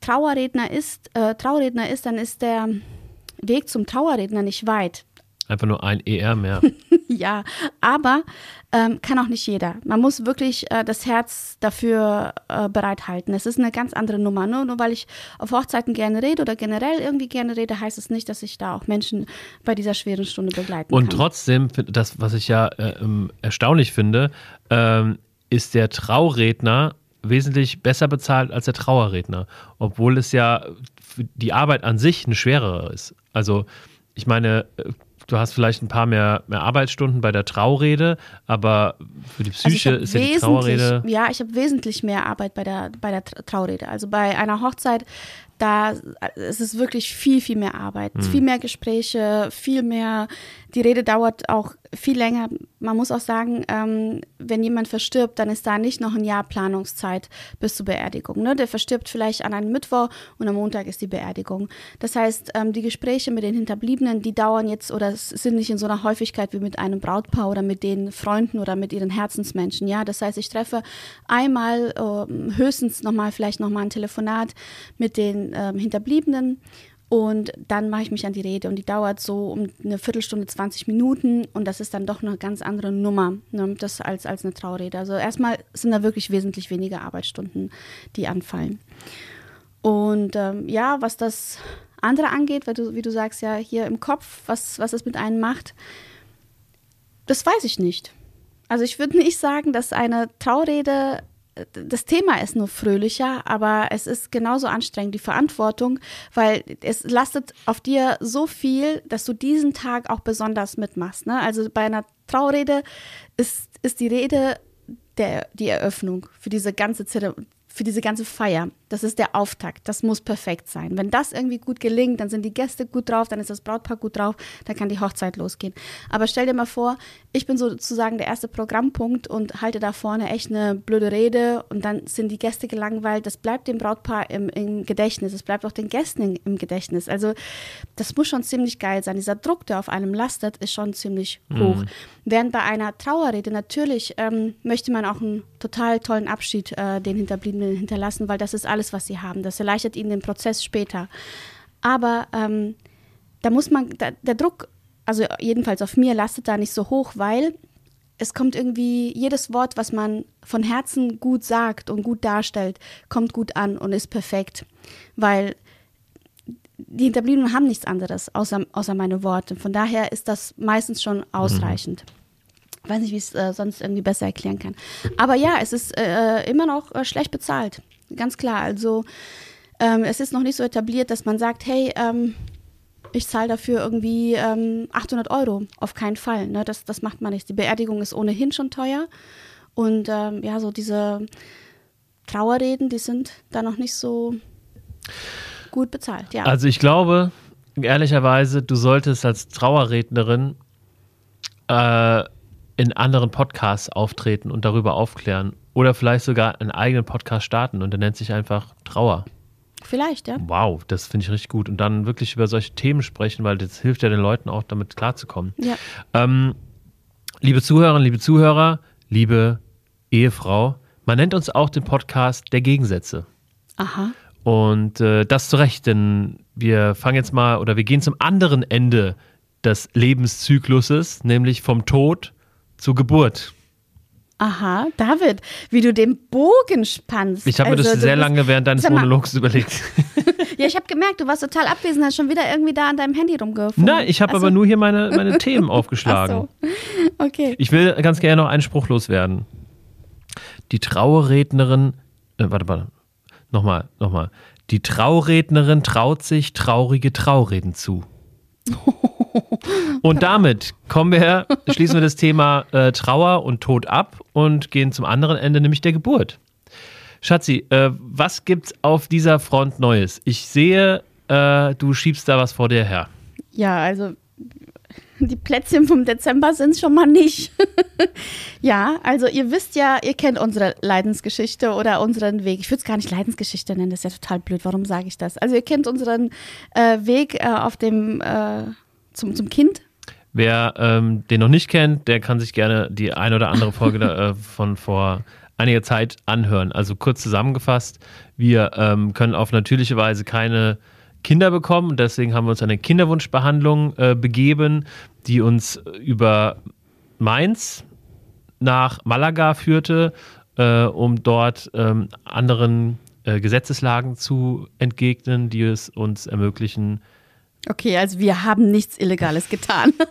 Trauerredner ist, äh, Trauerredner ist, dann ist der Weg zum Trauerredner nicht weit. Einfach nur ein ER mehr. ja, aber ähm, kann auch nicht jeder. Man muss wirklich äh, das Herz dafür äh, bereithalten. Es ist eine ganz andere Nummer. Nur, nur weil ich auf Hochzeiten gerne rede oder generell irgendwie gerne rede, heißt es nicht, dass ich da auch Menschen bei dieser schweren Stunde begleiten Und kann. Und trotzdem, das, was ich ja äh, ähm, erstaunlich finde, ähm, ist der Trauredner wesentlich besser bezahlt als der Trauerredner, obwohl es ja die Arbeit an sich eine schwerere ist. Also ich meine, äh, du hast vielleicht ein paar mehr, mehr Arbeitsstunden bei der Traurede, aber für die also Psyche also ist ja die Trauerrede. Ja, ich habe wesentlich mehr Arbeit bei der, bei der Traurede. Also bei einer Hochzeit da es ist wirklich viel, viel mehr Arbeit, mhm. viel mehr Gespräche, viel mehr. Die Rede dauert auch viel länger. Man muss auch sagen, ähm, wenn jemand verstirbt, dann ist da nicht noch ein Jahr Planungszeit bis zur Beerdigung. Ne? Der verstirbt vielleicht an einem Mittwoch und am Montag ist die Beerdigung. Das heißt, ähm, die Gespräche mit den Hinterbliebenen, die dauern jetzt oder sind nicht in so einer Häufigkeit wie mit einem Brautpaar oder mit den Freunden oder mit ihren Herzensmenschen. Ja, das heißt, ich treffe einmal äh, höchstens nochmal, vielleicht nochmal ein Telefonat mit den ähm, Hinterbliebenen. Und dann mache ich mich an die Rede und die dauert so um eine Viertelstunde, 20 Minuten und das ist dann doch eine ganz andere Nummer ne, das als, als eine Traurede. Also erstmal sind da wirklich wesentlich weniger Arbeitsstunden, die anfallen. Und ähm, ja, was das andere angeht, weil du, wie du sagst, ja, hier im Kopf, was, was es mit einem macht, das weiß ich nicht. Also ich würde nicht sagen, dass eine Traurede das Thema ist nur fröhlicher, aber es ist genauso anstrengend, die Verantwortung, weil es lastet auf dir so viel, dass du diesen Tag auch besonders mitmachst. Ne? Also bei einer Traurede ist, ist die Rede der, die Eröffnung für diese ganze Zeremonie für diese ganze Feier. Das ist der Auftakt. Das muss perfekt sein. Wenn das irgendwie gut gelingt, dann sind die Gäste gut drauf, dann ist das Brautpaar gut drauf, dann kann die Hochzeit losgehen. Aber stell dir mal vor, ich bin sozusagen der erste Programmpunkt und halte da vorne echt eine blöde Rede und dann sind die Gäste gelangweilt. Das bleibt dem Brautpaar im, im Gedächtnis. Es bleibt auch den Gästen im Gedächtnis. Also das muss schon ziemlich geil sein. Dieser Druck, der auf einem lastet, ist schon ziemlich hoch. Mhm. Während bei einer Trauerrede natürlich ähm, möchte man auch einen total tollen Abschied äh, den Hinterbliebenen hinterlassen, weil das ist alles, was sie haben. Das erleichtert ihnen den Prozess später. Aber ähm, da muss man, da, der Druck, also jedenfalls auf mir, lastet da nicht so hoch, weil es kommt irgendwie, jedes Wort, was man von Herzen gut sagt und gut darstellt, kommt gut an und ist perfekt. Weil die Hinterbliebenen haben nichts anderes außer, außer meine Worte. Von daher ist das meistens schon ausreichend. Mhm. Weiß nicht, wie ich es äh, sonst irgendwie besser erklären kann. Aber ja, es ist äh, immer noch äh, schlecht bezahlt. Ganz klar. Also ähm, es ist noch nicht so etabliert, dass man sagt, hey, ähm, ich zahle dafür irgendwie ähm, 800 Euro. Auf keinen Fall. Ne? Das, das macht man nicht. Die Beerdigung ist ohnehin schon teuer. Und ähm, ja, so diese Trauerreden, die sind da noch nicht so gut bezahlt, ja. Also ich glaube, ehrlicherweise, du solltest als Trauerrednerin äh, in anderen Podcasts auftreten und darüber aufklären. Oder vielleicht sogar einen eigenen Podcast starten und der nennt sich einfach Trauer. Vielleicht, ja. Wow, das finde ich richtig gut. Und dann wirklich über solche Themen sprechen, weil das hilft ja den Leuten auch damit klarzukommen. Ja. Ähm, liebe Zuhörerinnen, liebe Zuhörer, liebe Ehefrau, man nennt uns auch den Podcast der Gegensätze. Aha. Und äh, das zu Recht, denn wir fangen jetzt mal oder wir gehen zum anderen Ende des Lebenszykluses, nämlich vom Tod zur Geburt. Aha, David, wie du den Bogen spannst. Ich habe mir also, das sehr lange während deines Monologs überlegt. ja, ich habe gemerkt, du warst total abwesend, hast schon wieder irgendwie da an deinem Handy rumgefunden. Nein, ich habe aber nur hier meine, meine Themen aufgeschlagen. Ach so. Okay. Ich will ganz gerne noch einen Spruch loswerden. Die Trauerrednerin, äh, warte, warte, Nochmal, nochmal. Die Traurednerin traut sich traurige Traureden zu. Und damit kommen wir, schließen wir das Thema äh, Trauer und Tod ab und gehen zum anderen Ende, nämlich der Geburt. Schatzi, äh, was gibt's auf dieser Front Neues? Ich sehe, äh, du schiebst da was vor dir her. Ja, also die Plätzchen vom Dezember sind schon mal nicht. ja, also ihr wisst ja, ihr kennt unsere Leidensgeschichte oder unseren Weg. Ich würde es gar nicht Leidensgeschichte nennen, das ist ja total blöd. Warum sage ich das? Also ihr kennt unseren äh, Weg äh, auf dem äh, zum, zum Kind. Wer ähm, den noch nicht kennt, der kann sich gerne die ein oder andere Folge da, äh, von vor einiger Zeit anhören. Also kurz zusammengefasst, wir ähm, können auf natürliche Weise keine Kinder bekommen und deswegen haben wir uns eine Kinderwunschbehandlung äh, begeben, die uns über Mainz nach Malaga führte, äh, um dort ähm, anderen äh, Gesetzeslagen zu entgegnen, die es uns ermöglichen. Okay, also wir haben nichts Illegales getan.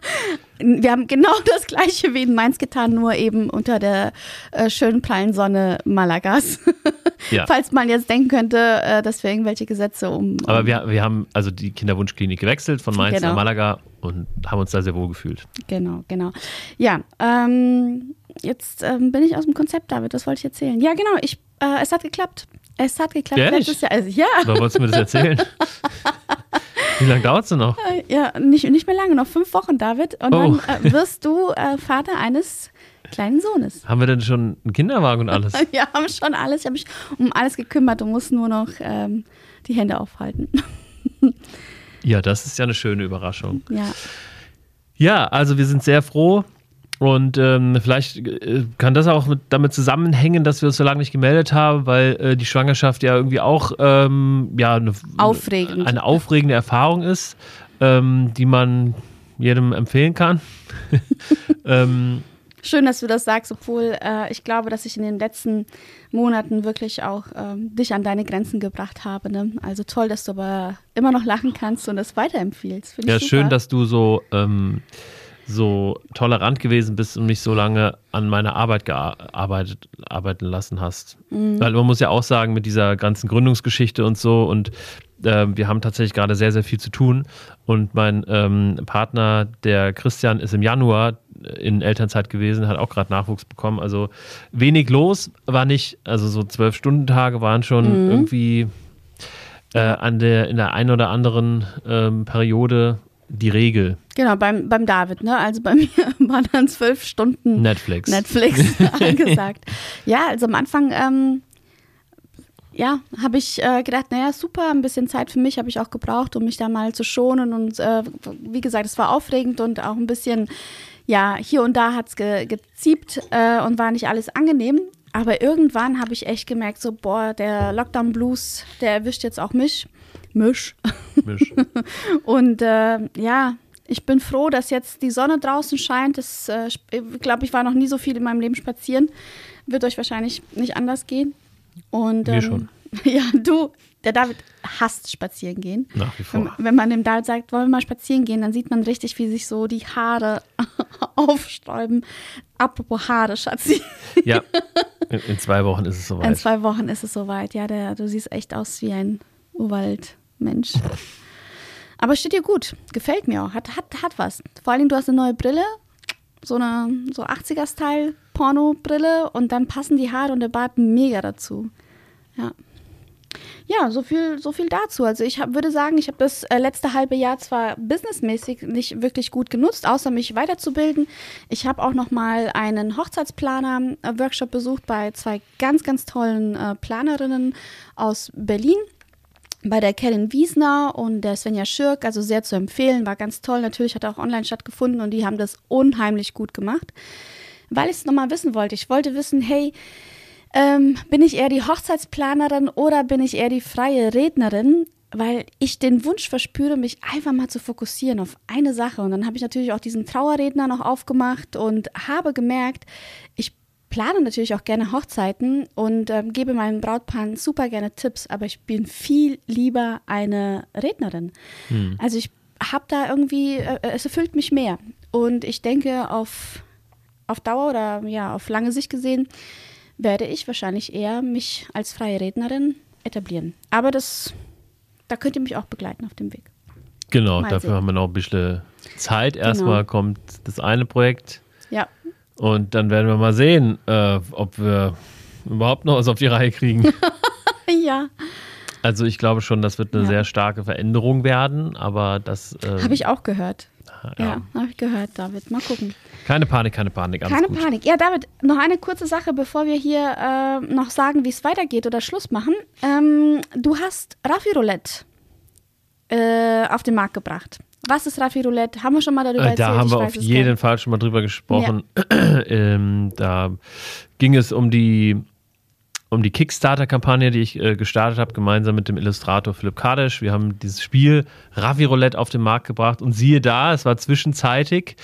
Wir haben genau das gleiche wie in Mainz getan, nur eben unter der äh, schönen prallen Sonne Malagas. Ja. Falls man jetzt denken könnte, äh, dass wir irgendwelche Gesetze um. um Aber wir, wir haben also die Kinderwunschklinik gewechselt von Mainz genau. nach Malaga und haben uns da sehr wohl gefühlt. Genau, genau. Ja, ähm, jetzt ähm, bin ich aus dem Konzept, David, das wollte ich erzählen. Ja, genau, ich, äh, es hat geklappt. Es hat geklappt Ehrlich? letztes Jahr. Also, ja. Warum wolltest du mir das erzählen? Wie lange dauert es denn noch? Äh, ja, nicht, nicht mehr lange, noch fünf Wochen, David. Und oh. dann äh, wirst du äh, Vater eines kleinen Sohnes. Haben wir denn schon einen Kinderwagen und alles? wir haben schon alles. Ich habe mich um alles gekümmert und muss nur noch ähm, die Hände aufhalten. ja, das ist ja eine schöne Überraschung. Ja. Ja, also wir sind sehr froh, und ähm, vielleicht äh, kann das auch mit, damit zusammenhängen, dass wir uns so lange nicht gemeldet haben, weil äh, die Schwangerschaft ja irgendwie auch ähm, ja, eine, Aufregend. eine aufregende Erfahrung ist, ähm, die man jedem empfehlen kann. Ähm, Schön, dass du das sagst, obwohl äh, ich glaube, dass ich in den letzten Monaten wirklich auch ähm, dich an deine Grenzen gebracht habe. Ne? Also toll, dass du aber immer noch lachen kannst und es weiterempfiehlst. ja, schön, dass du so ähm, so tolerant gewesen bist und mich so lange an meiner Arbeit gearbeitet arbeiten lassen hast. Mhm. Weil man muss ja auch sagen, mit dieser ganzen Gründungsgeschichte und so und äh, wir haben tatsächlich gerade sehr, sehr viel zu tun. Und mein ähm, Partner, der Christian, ist im Januar in Elternzeit gewesen, hat auch gerade Nachwuchs bekommen. Also wenig los, war nicht, also so zwölf Stunden Tage waren schon mhm. irgendwie äh, an der, in der einen oder anderen ähm, Periode die Regel. Genau, beim, beim David, ne? Also bei mir waren dann zwölf Stunden Netflix. Netflix angesagt. ja, also am Anfang, ähm, ja, habe ich äh, gedacht, naja, super, ein bisschen Zeit für mich habe ich auch gebraucht, um mich da mal zu schonen. Und äh, wie gesagt, es war aufregend und auch ein bisschen, ja, hier und da hat es ge geziebt äh, und war nicht alles angenehm. Aber irgendwann habe ich echt gemerkt, so, boah, der Lockdown-Blues, der erwischt jetzt auch mich. Misch. Misch. und äh, ja, ich bin froh, dass jetzt die Sonne draußen scheint. Das, äh, ich glaube, ich war noch nie so viel in meinem Leben spazieren. Wird euch wahrscheinlich nicht anders gehen. Und, ähm, schon. Ja, du, der David hasst spazieren gehen. Nach wie vor. Wenn, wenn, man dem David sagt, wollen wir mal spazieren gehen, dann sieht man richtig, wie sich so die Haare aufsträuben. Apropos Haare, Schatzi. Ja, in, in, zwei Wochen ist es soweit. In zwei Wochen ist es soweit, ja. Der, du siehst echt aus wie ein Urwald. Mensch. Aber steht dir gut. Gefällt mir auch. Hat, hat, hat was. Vor allem, du hast eine neue Brille. So eine so 80er-Style Porno-Brille und dann passen die Haare und der Bart mega dazu. Ja. Ja, so viel, so viel dazu. Also ich hab, würde sagen, ich habe das äh, letzte halbe Jahr zwar businessmäßig nicht wirklich gut genutzt, außer mich weiterzubilden. Ich habe auch noch mal einen Hochzeitsplaner-Workshop besucht bei zwei ganz, ganz tollen äh, Planerinnen aus Berlin bei der Kellen Wiesner und der Svenja Schirk, also sehr zu empfehlen, war ganz toll. Natürlich hat er auch online stattgefunden und die haben das unheimlich gut gemacht. Weil ich es nochmal wissen wollte. Ich wollte wissen, hey, ähm, bin ich eher die Hochzeitsplanerin oder bin ich eher die freie Rednerin? Weil ich den Wunsch verspüre, mich einfach mal zu fokussieren auf eine Sache. Und dann habe ich natürlich auch diesen Trauerredner noch aufgemacht und habe gemerkt, ich plane natürlich auch gerne Hochzeiten und äh, gebe meinen Brautpaaren super gerne Tipps, aber ich bin viel lieber eine Rednerin. Hm. Also ich habe da irgendwie, äh, es erfüllt mich mehr. Und ich denke, auf, auf Dauer oder ja, auf lange Sicht gesehen, werde ich wahrscheinlich eher mich als freie Rednerin etablieren. Aber das, da könnt ihr mich auch begleiten auf dem Weg. Genau, Mal dafür sehen. haben wir noch ein bisschen Zeit. Erstmal genau. kommt das eine Projekt. Ja. Und dann werden wir mal sehen, äh, ob wir überhaupt noch was auf die Reihe kriegen. ja. Also ich glaube schon, das wird eine ja. sehr starke Veränderung werden, aber das... Äh, habe ich auch gehört. Ja, ja habe ich gehört, David. Mal gucken. Keine Panik, keine Panik. Keine gut. Panik. Ja, David, noch eine kurze Sache, bevor wir hier äh, noch sagen, wie es weitergeht oder Schluss machen. Ähm, du hast Raffi Roulette äh, auf den Markt gebracht. Was ist Raffi Roulette? Haben wir schon mal darüber äh, erzählt? Da haben wir auf jeden Fall schon mal drüber gesprochen. Ja. ähm, da ging es um die, um die Kickstarter-Kampagne, die ich äh, gestartet habe, gemeinsam mit dem Illustrator Philipp Kadesch. Wir haben dieses Spiel Raffi Roulette auf den Markt gebracht und siehe da, es war zwischenzeitig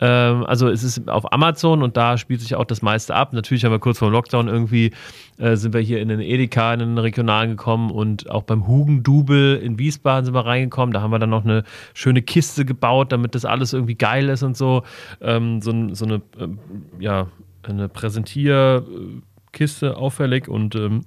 ähm, also es ist auf Amazon und da spielt sich auch das meiste ab. Natürlich haben wir kurz vor dem Lockdown irgendwie, äh, sind wir hier in den Edeka, in den Regionalen gekommen und auch beim Hugendubel in Wiesbaden sind wir reingekommen. Da haben wir dann noch eine schöne Kiste gebaut, damit das alles irgendwie geil ist und so. Ähm, so, so, eine, äh, ja, eine Präsentierkiste auffällig und ähm,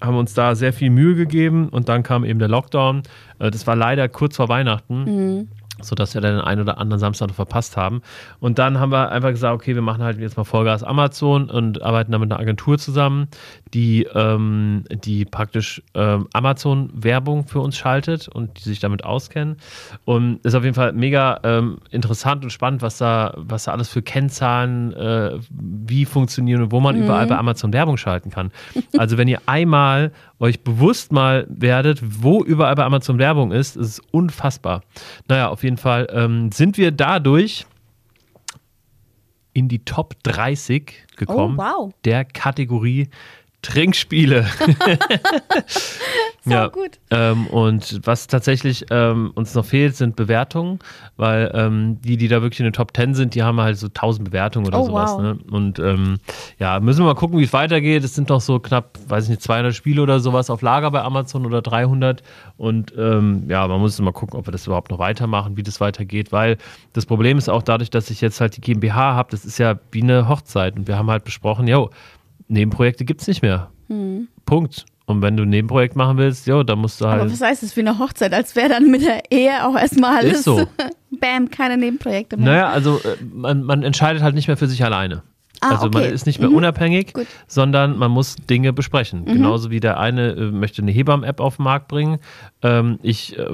haben uns da sehr viel Mühe gegeben und dann kam eben der Lockdown. Äh, das war leider kurz vor Weihnachten. Mhm sodass wir dann den einen oder anderen Samstag noch verpasst haben. Und dann haben wir einfach gesagt, okay, wir machen halt jetzt mal Vollgas Amazon und arbeiten da mit einer Agentur zusammen, die, ähm, die praktisch ähm, Amazon-Werbung für uns schaltet und die sich damit auskennen. Und ist auf jeden Fall mega ähm, interessant und spannend, was da, was da alles für Kennzahlen, äh, wie funktionieren und wo man mhm. überall bei Amazon Werbung schalten kann. Also wenn ihr einmal euch bewusst mal werdet, wo überall bei Amazon Werbung ist, ist es unfassbar. Naja, auf jeden Fall ähm, sind wir dadurch in die Top 30 gekommen oh, wow. der Kategorie Trinkspiele. ja, gut. Ähm, und was tatsächlich ähm, uns noch fehlt, sind Bewertungen, weil ähm, die, die da wirklich in den Top 10 sind, die haben halt so 1000 Bewertungen oder oh, sowas. Wow. Ne? Und ähm, ja, müssen wir mal gucken, wie es weitergeht. Es sind noch so knapp, weiß ich nicht, 200 Spiele oder sowas auf Lager bei Amazon oder 300. Und ähm, ja, man muss mal gucken, ob wir das überhaupt noch weitermachen, wie das weitergeht, weil das Problem ist auch dadurch, dass ich jetzt halt die GmbH habe, das ist ja wie eine Hochzeit. Und wir haben halt besprochen, yo, Nebenprojekte gibt es nicht mehr. Hm. Punkt. Und wenn du ein Nebenprojekt machen willst, ja, dann musst du halt. Aber was heißt das wie eine Hochzeit? Als wäre dann mit der Ehe auch erstmal alles. Ist so. Bam, keine Nebenprojekte mehr. Naja, also äh, man, man entscheidet halt nicht mehr für sich alleine. Ah, also okay. man ist nicht mehr Mhm. unabhängig, Gut. sondern man muss Dinge besprechen. Mhm. Genauso wie der eine äh, möchte eine Hebammen-App auf den Markt bringen. Ähm, ich, äh,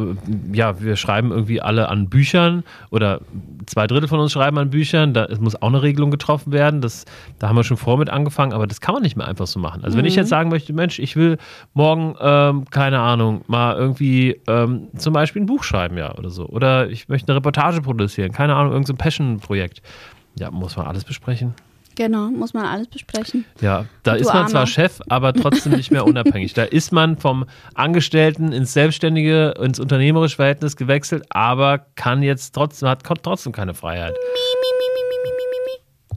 ja, wir schreiben irgendwie alle an Büchern oder zwei Drittel von uns schreiben an Büchern. Da es muss auch eine Regelung getroffen werden. Das, da haben wir schon vor mit angefangen, aber das kann man nicht mehr einfach so machen. Also wenn ich Mhm. jetzt sagen möchte, Mensch, ich will morgen, ähm, keine Ahnung, mal irgendwie ähm, zum Beispiel ein Buch schreiben, ja, oder so. Oder ich möchte eine Reportage produzieren, keine Ahnung, irgendein so Passion-Projekt. Ja, muss man alles besprechen. Genau, muss man alles besprechen. Ja, da Du ist man zwar Armer. Chef, aber trotzdem nicht mehr unabhängig. Da ist man vom Angestellten ins Selbstständige, ins unternehmerische Verhältnis gewechselt, aber kann jetzt trotzdem, hat trotzdem keine Freiheit.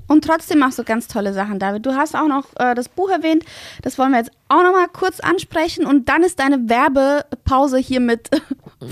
Und trotzdem machst du ganz tolle Sachen, David. Du hast auch noch äh, das Buch erwähnt. Das wollen wir jetzt auch noch mal kurz ansprechen. Und dann ist deine Werbepause hiermit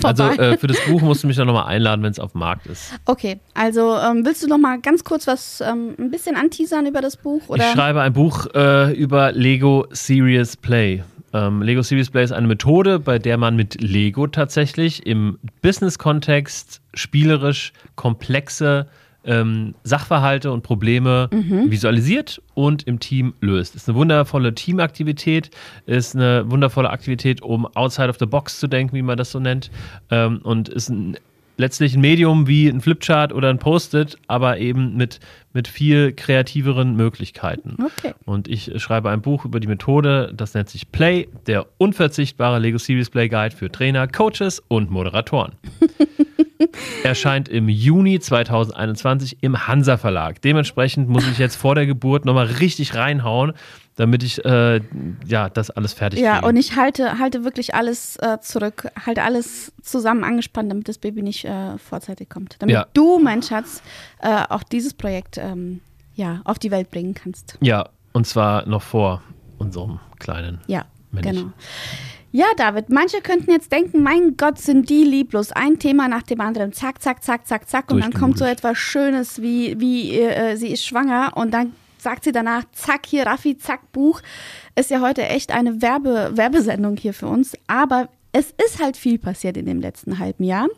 Also vorbei. äh, für das Buch musst du mich dann nochmal einladen, wenn es auf dem Markt ist. okay, also ähm, willst du noch mal ganz kurz was, ähm, ein bisschen anteasern über das Buch? Oder? Ich schreibe ein Buch äh, über Lego Serious Play. Ähm, Lego Serious Play ist eine Methode, bei der man mit Lego tatsächlich im Business-Kontext spielerisch komplexe ähm, Sachverhalte und Probleme visualisiert und im Team löst. Ist eine wundervolle Teamaktivität, ist eine wundervolle Aktivität, um outside of the box zu denken, wie man das so nennt, ähm, und ist ein letztlich ein Medium wie ein Flipchart oder ein Post-it, aber eben mit, mit viel kreativeren Möglichkeiten. Okay. Und ich schreibe ein Buch über die Methode, das nennt sich Play, der unverzichtbare Lego Series Play Guide für Trainer, Coaches und Moderatoren. Erscheint im Juni 2021 im Hansa Verlag. Dementsprechend muss ich jetzt vor der Geburt nochmal richtig reinhauen, damit ich äh, ja das alles fertig Ja, kriege. und ich halte, halte wirklich alles äh, zurück, halte alles zusammen angespannt, damit das Baby nicht äh, vorzeitig kommt. Damit Ja. du, mein Schatz, äh, auch dieses Projekt ähm, ja, auf die Welt bringen kannst. ja, und zwar noch vor unserem kleinen Ja, Männchen. genau. Ja, David, manche könnten jetzt denken, mein Gott, sind die lieblos. Ein Thema nach dem anderen. Zack, zack, zack, zack, zack. Und dann kommt so etwas Schönes wie, wie äh, sie ist schwanger und dann sagt sie danach, zack, hier Raffi, zack, Buch. Ist ja heute echt eine Werbe Werbesendung hier für uns. Aber es ist halt viel passiert in dem letzten halben Jahr.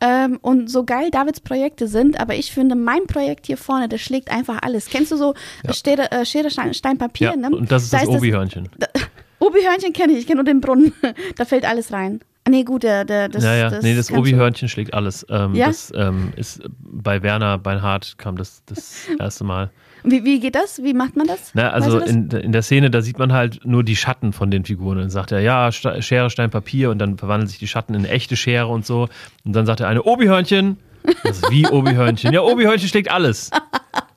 Ähm, und so geil Davids Projekte sind, aber ich finde, mein Projekt hier vorne, das schlägt einfach alles. Kennst du so Ja. Schere, äh, Schere Stein, Stein, Papier? Ja, ne? und das ist Da das Obi-Hörnchen. Obi-Hörnchen kenne ich, ich kenne nur den Brunnen. da fällt alles rein. Nee, gut, der, der, das, ja, ja, das nee, das Obi-Hörnchen schlägt alles. Ähm, Ja? Das ähm, ist bei Werner Beinhardt kam das das erste Mal. Wie, wie geht das? Wie macht man das? Na, also Weißt du das? in, in der Szene, da sieht man halt nur die Schatten von den Figuren. Und dann sagt er, ja, Schere, Stein, Papier und dann verwandeln sich die Schatten in echte Schere und so. Und dann sagt der eine, Obi-Hörnchen. Das ist wie Obi-Hörnchen. Ja, Obi-Hörnchen schlägt alles.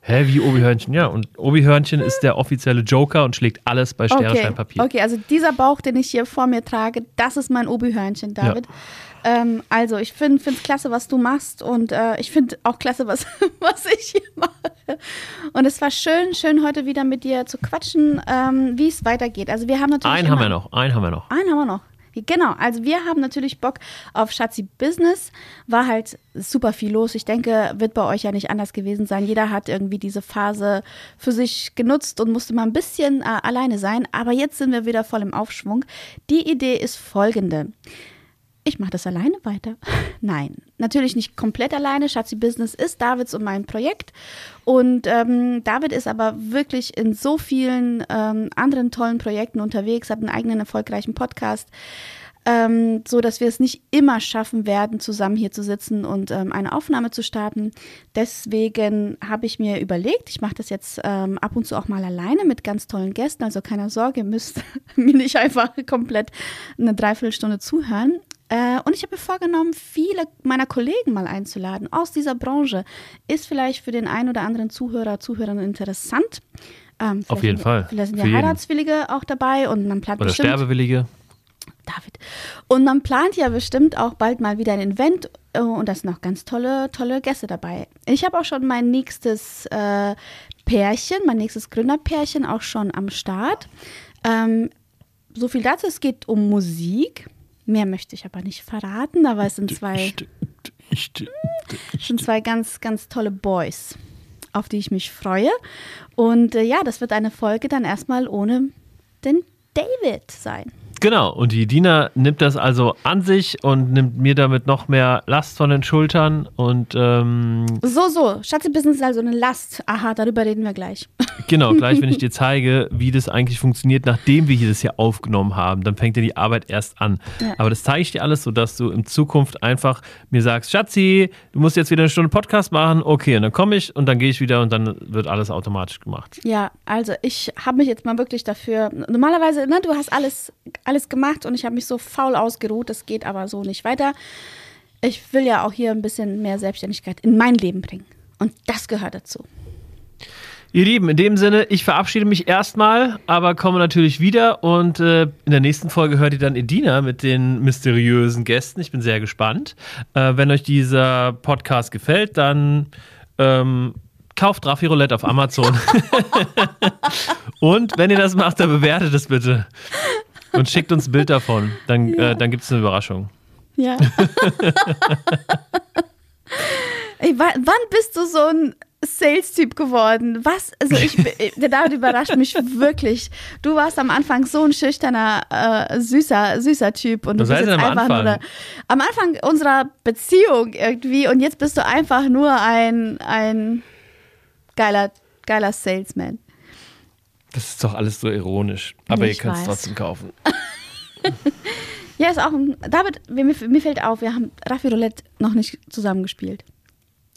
Hä, wie Obi-Hörnchen? Ja, und Obi-Hörnchen ist der offizielle Joker und schlägt alles bei Schere, okay. Okay, also dieser Bauch, den ich hier vor mir trage, das ist mein Obi-Hörnchen, David. Ähm, also ich finde es klasse, was du machst und äh, ich finde auch klasse, was, was ich hier mache. Und es war schön, schön heute wieder mit dir zu quatschen, ähm, wie es weitergeht. Also wir haben natürlich Einen haben wir noch, einen haben wir noch. Einen haben wir noch. Genau, also wir haben natürlich Bock auf Schatzi Business. War halt super viel los. Ich denke, wird bei euch ja nicht anders gewesen sein. Jeder hat irgendwie diese Phase für sich genutzt und musste mal ein bisschen äh, alleine sein. Aber jetzt sind wir wieder voll im Aufschwung. Die Idee ist folgende ich mache das alleine weiter. Nein, natürlich nicht komplett alleine. Schatzi Business ist Davids und mein Projekt. Und ähm, David ist aber wirklich in so vielen ähm, anderen tollen Projekten unterwegs, hat einen eigenen erfolgreichen Podcast. Ähm, so dass wir es nicht immer schaffen werden, zusammen hier zu sitzen und ähm, eine Aufnahme zu starten. Deswegen habe ich mir überlegt, ich mache das jetzt ähm, ab und zu auch mal alleine mit ganz tollen Gästen. Also keine Sorge, ihr müsst mir nicht einfach komplett eine Dreiviertelstunde zuhören. Äh, und ich habe mir vorgenommen, viele meiner Kollegen mal einzuladen aus dieser Branche. Ist vielleicht für den einen oder anderen Zuhörer, Zuhörerinnen interessant. Ähm, Auf jeden sind, Fall. Vielleicht sind ja Heiratswillige auch dabei und man plant Oder bestimmt, Sterbewillige. David. Und man plant ja bestimmt auch bald mal wieder ein Event äh, und da sind auch ganz tolle, tolle Gäste dabei. Ich habe auch schon mein nächstes äh, Pärchen, mein nächstes Gründerpärchen auch schon am Start. Ähm, so viel dazu, es geht um Musik. Mehr möchte ich aber nicht verraten, aber es sind zwei, sind zwei ganz, ganz tolle Boys, auf die ich mich freue. Und äh, ja, das wird eine Folge dann erstmal ohne den David sein. Genau, und die Dina nimmt das also an sich und nimmt mir damit noch mehr Last von den Schultern und ähm, So, so, Schatzi-Business ist also eine Last. Aha, darüber reden wir gleich. genau, gleich wenn ich dir zeige, wie das eigentlich funktioniert, nachdem wir hier das hier aufgenommen haben, dann fängt ja die Arbeit erst an. Ja. Aber das zeige ich dir alles, sodass du in Zukunft einfach mir sagst, Schatzi, du musst jetzt wieder eine Stunde Podcast machen, okay, und dann komme ich und dann gehe ich wieder und dann wird alles automatisch gemacht. Ja, also ich habe mich jetzt mal wirklich dafür. Normalerweise, ne, du hast alles, alles gemacht und ich habe mich so faul ausgeruht. Das geht aber so nicht weiter. Ich will ja auch hier ein bisschen mehr Selbstständigkeit in mein Leben bringen. Und das gehört dazu. Ihr Lieben, in dem Sinne, ich verabschiede mich erstmal, aber komme natürlich wieder und äh, in der nächsten Folge hört ihr dann Edina mit den mysteriösen Gästen. Ich bin sehr gespannt. Äh, wenn euch dieser Podcast gefällt, dann ähm, kauft Raffi Roulette auf Amazon. und wenn ihr das macht, dann bewertet es bitte. Und schickt uns ein Bild davon. Dann, äh, dann gibt es eine Überraschung. Ja. Ey, wa- wann bist du so ein Sales-Typ geworden? Was? Also ich, der David überrascht mich wirklich. Du warst am Anfang so ein schüchterner, äh, süßer, süßer Typ und du bist heißt jetzt denn am einfach nur Anfang? der, am Anfang unserer Beziehung irgendwie und jetzt bist du einfach nur ein, ein geiler, geiler Salesman. Das ist doch alles so ironisch. Aber Ich ihr könnt es trotzdem kaufen. Ja, ist auch ein, David, mir, mir fällt auf, wir haben Raffi Roulette noch nicht zusammen gespielt.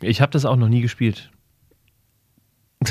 Ich habe das auch noch nie gespielt.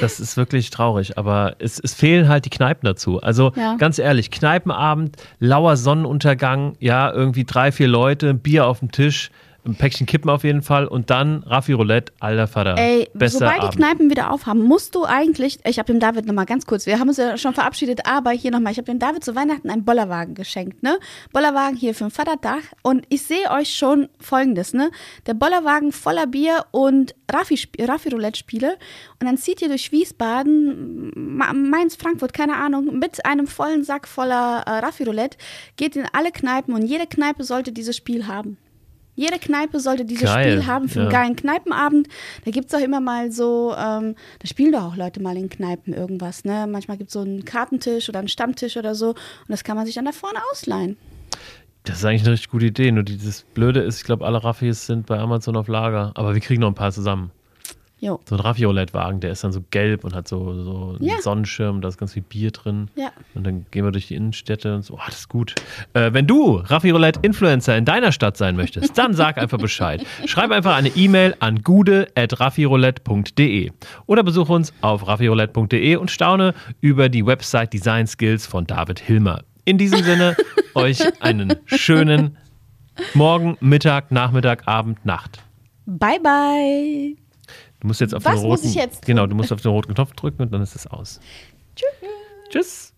das ist wirklich traurig, aber es, es fehlen halt die Kneipen dazu. Also Ja. ganz ehrlich, Kneipenabend, lauer Sonnenuntergang, ja, irgendwie drei, vier Leute, Bier auf dem Tisch, ein Päckchen Kippen auf jeden Fall und dann Raffi Roulette, alter Vater. Ey, Bester sobald die Abend. Kneipen wieder aufhaben, musst du eigentlich, ich habe dem David nochmal ganz kurz, wir haben uns ja schon verabschiedet, aber hier nochmal, ich habe dem David zu Weihnachten einen Bollerwagen geschenkt, ne? Bollerwagen hier für ein Vaterdach und ich sehe euch schon folgendes, ne? Der Bollerwagen voller Bier und Raffi, Raffi Roulette Spiele und dann zieht ihr durch Wiesbaden, Ma- Mainz, Frankfurt, keine Ahnung, mit einem vollen Sack voller äh, Raffi Roulette, geht in alle Kneipen und jede Kneipe sollte dieses Spiel haben. Jede Kneipe sollte dieses Geil, Spiel haben für einen ja. geilen Kneipenabend. Da gibt es auch immer mal so, ähm, da spielen doch auch Leute mal in Kneipen irgendwas. Ne? Manchmal gibt es so einen Kartentisch oder einen Stammtisch oder so. Und das kann man sich dann da vorne ausleihen. Das ist eigentlich eine richtig gute Idee. Nur dieses Blöde ist, ich glaube, alle Raffis sind bei Amazon auf Lager. Aber wir kriegen noch ein paar zusammen. Jo. So ein Raffi-Roulette-Wagen, der ist dann so gelb und hat so, so einen Ja. Sonnenschirm, da ist ganz viel Bier drin. Ja. Und dann gehen wir durch die Innenstädte und so. Oh, das ist gut. Äh, wenn du Raffi Roulette Influencer in deiner Stadt sein möchtest, dann sag einfach Bescheid. Schreib einfach eine E-Mail an gude.raffiroulette.de oder besuch uns auf raffiroulette.de und staune über die Website Design Skills von David Hilmer. In diesem Sinne, euch einen schönen Morgen, Mittag, Nachmittag, Abend, Nacht. Bye, bye. Du musst jetzt auf Was den muss roten, ich jetzt genau, du musst auf den roten Knopf drücken und dann ist es aus. Tschüss. Tschüss.